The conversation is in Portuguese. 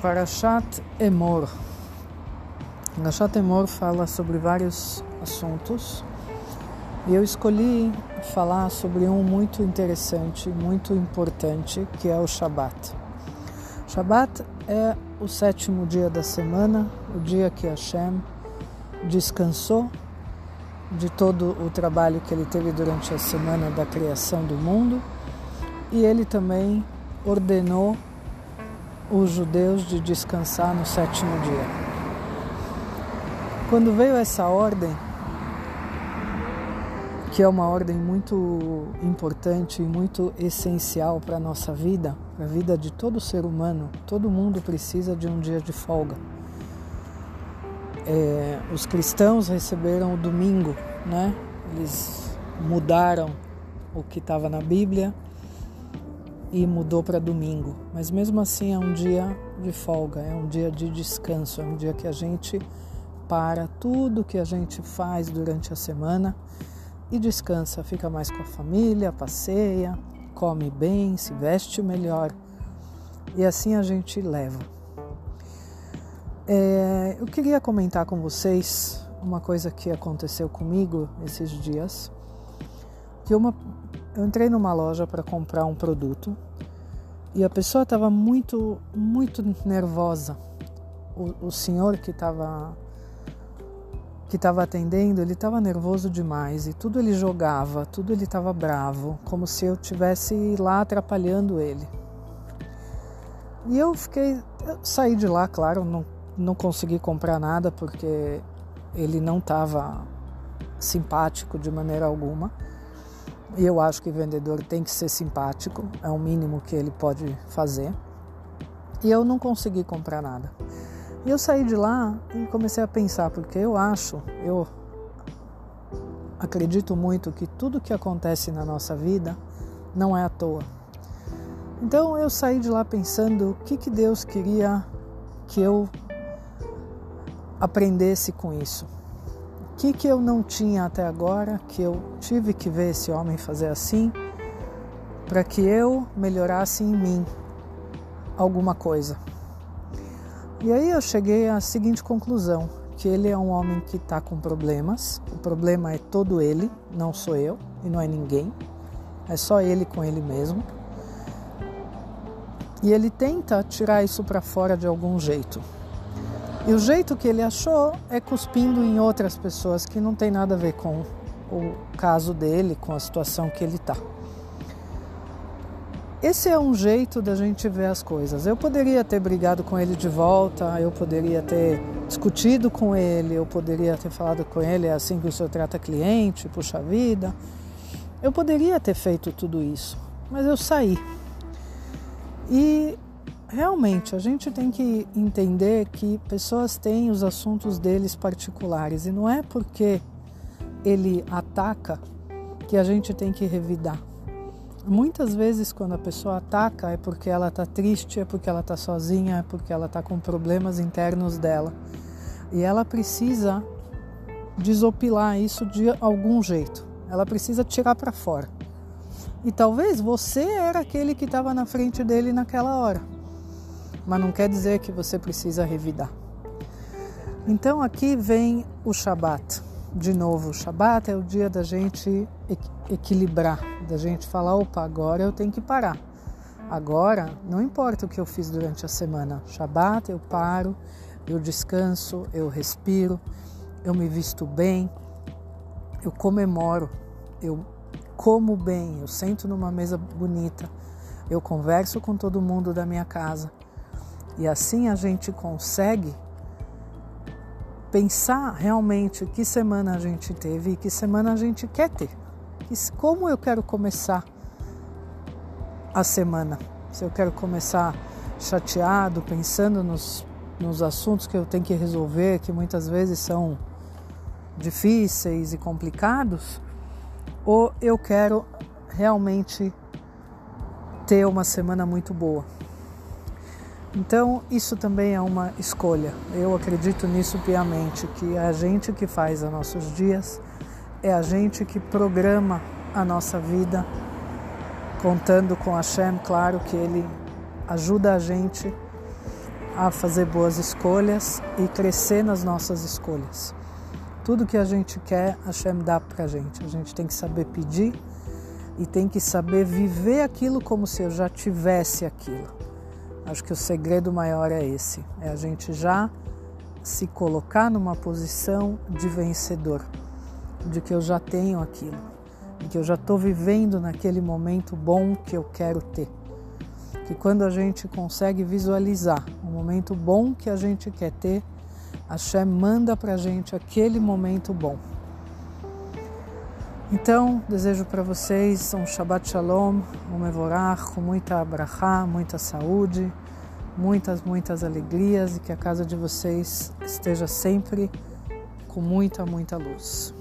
Parashat Emor. Parashat Emor fala sobre vários assuntos e eu escolhi falar sobre um muito interessante, muito importante, que é o Shabat. Shabat é o sétimo dia da semana, o dia que Hashem descansou de todo o trabalho que ele teve durante a semana da criação do mundo e ele também ordenou os judeus de descansar no sétimo dia. Quando veio essa ordem, que é uma ordem muito importante e muito essencial para a nossa vida, para a vida de todo ser humano, todo mundo precisa de um dia de folga. É, os cristãos receberam o domingo, né? Eles mudaram o que estava na Bíblia e mudou para domingo. Mas mesmo assim é um dia de folga, é um dia de descanso, é um dia que a gente para tudo que a gente faz durante a semana e descansa, fica mais com a família, passeia, come bem, se veste melhor e assim a gente leva. É, eu queria comentar com vocês uma coisa que aconteceu comigo esses dias, que uma eu entrei numa loja para comprar um produto e a pessoa estava muito, muito nervosa. O, o senhor que estava que estava atendendo, ele estava nervoso demais e tudo ele jogava, tudo ele estava bravo, como se eu tivesse lá atrapalhando ele. E eu fiquei, eu saí de lá, claro, não, não consegui comprar nada porque ele não estava simpático de maneira alguma. E eu acho que o vendedor tem que ser simpático, é o mínimo que ele pode fazer. E eu não consegui comprar nada. E eu saí de lá e comecei a pensar, porque eu acho, eu acredito muito que tudo que acontece na nossa vida não é à toa. Então eu saí de lá pensando o que, que Deus queria que eu aprendesse com isso que, que eu não tinha até agora, que eu tive que ver esse homem fazer assim, para que eu melhorasse em mim alguma coisa. E aí eu cheguei à seguinte conclusão: que ele é um homem que está com problemas, o problema é todo ele, não sou eu e não é ninguém, é só ele com ele mesmo. E ele tenta tirar isso para fora de algum jeito. E o jeito que ele achou é cuspindo em outras pessoas que não tem nada a ver com o caso dele, com a situação que ele está. Esse é um jeito da gente ver as coisas. Eu poderia ter brigado com ele de volta, eu poderia ter discutido com ele, eu poderia ter falado com ele é assim que o senhor trata cliente, puxa vida. Eu poderia ter feito tudo isso, mas eu saí. E realmente a gente tem que entender que pessoas têm os assuntos deles particulares e não é porque ele ataca que a gente tem que revidar. Muitas vezes, quando a pessoa ataca, é porque ela está triste, é porque ela está sozinha, é porque ela está com problemas internos dela. E ela precisa desopilar isso de algum jeito. Ela precisa tirar para fora. E talvez você era aquele que estava na frente dele naquela hora mas não quer dizer que você precisa revidar. Então aqui vem o Shabat. De novo, o Shabat é o dia da gente equilibrar, da gente falar: opa, agora eu tenho que parar. Agora, não importa o que eu fiz durante a semana, Shabat eu paro, eu descanso, eu respiro, eu me visto bem, eu comemoro, eu como bem, eu sento numa mesa bonita, eu converso com todo mundo da minha casa, e assim a gente consegue pensar realmente que semana a gente teve e que semana a gente quer ter. Como eu quero começar a semana? Se eu quero começar chateado, pensando nos, nos assuntos que eu tenho que resolver, que muitas vezes são difíceis e complicados, ou eu quero realmente ter uma semana muito boa. Então, isso também é uma escolha. Eu acredito nisso piamente, que é a gente que faz os nossos dias, é a gente que programa a nossa vida, contando com Hashem, claro que Ele ajuda a gente a fazer boas escolhas e crescer nas nossas escolhas. Tudo que a gente quer, Hashem dá pra gente. A gente tem que saber pedir e tem que saber viver aquilo como se eu já tivesse aquilo. Acho que o segredo maior é esse, é a gente já se colocar numa posição de vencedor, de que eu já tenho aquilo, de que eu já estou vivendo naquele momento bom que eu quero ter. Que quando a gente consegue visualizar o momento bom que a gente quer ter, a Shem manda para a gente aquele momento bom. Então, desejo para vocês um Shabbat Shalom, um Mevorach, com muita abrahá, muita saúde, muitas, muitas alegrias e que a casa de vocês esteja sempre com muita, muita luz.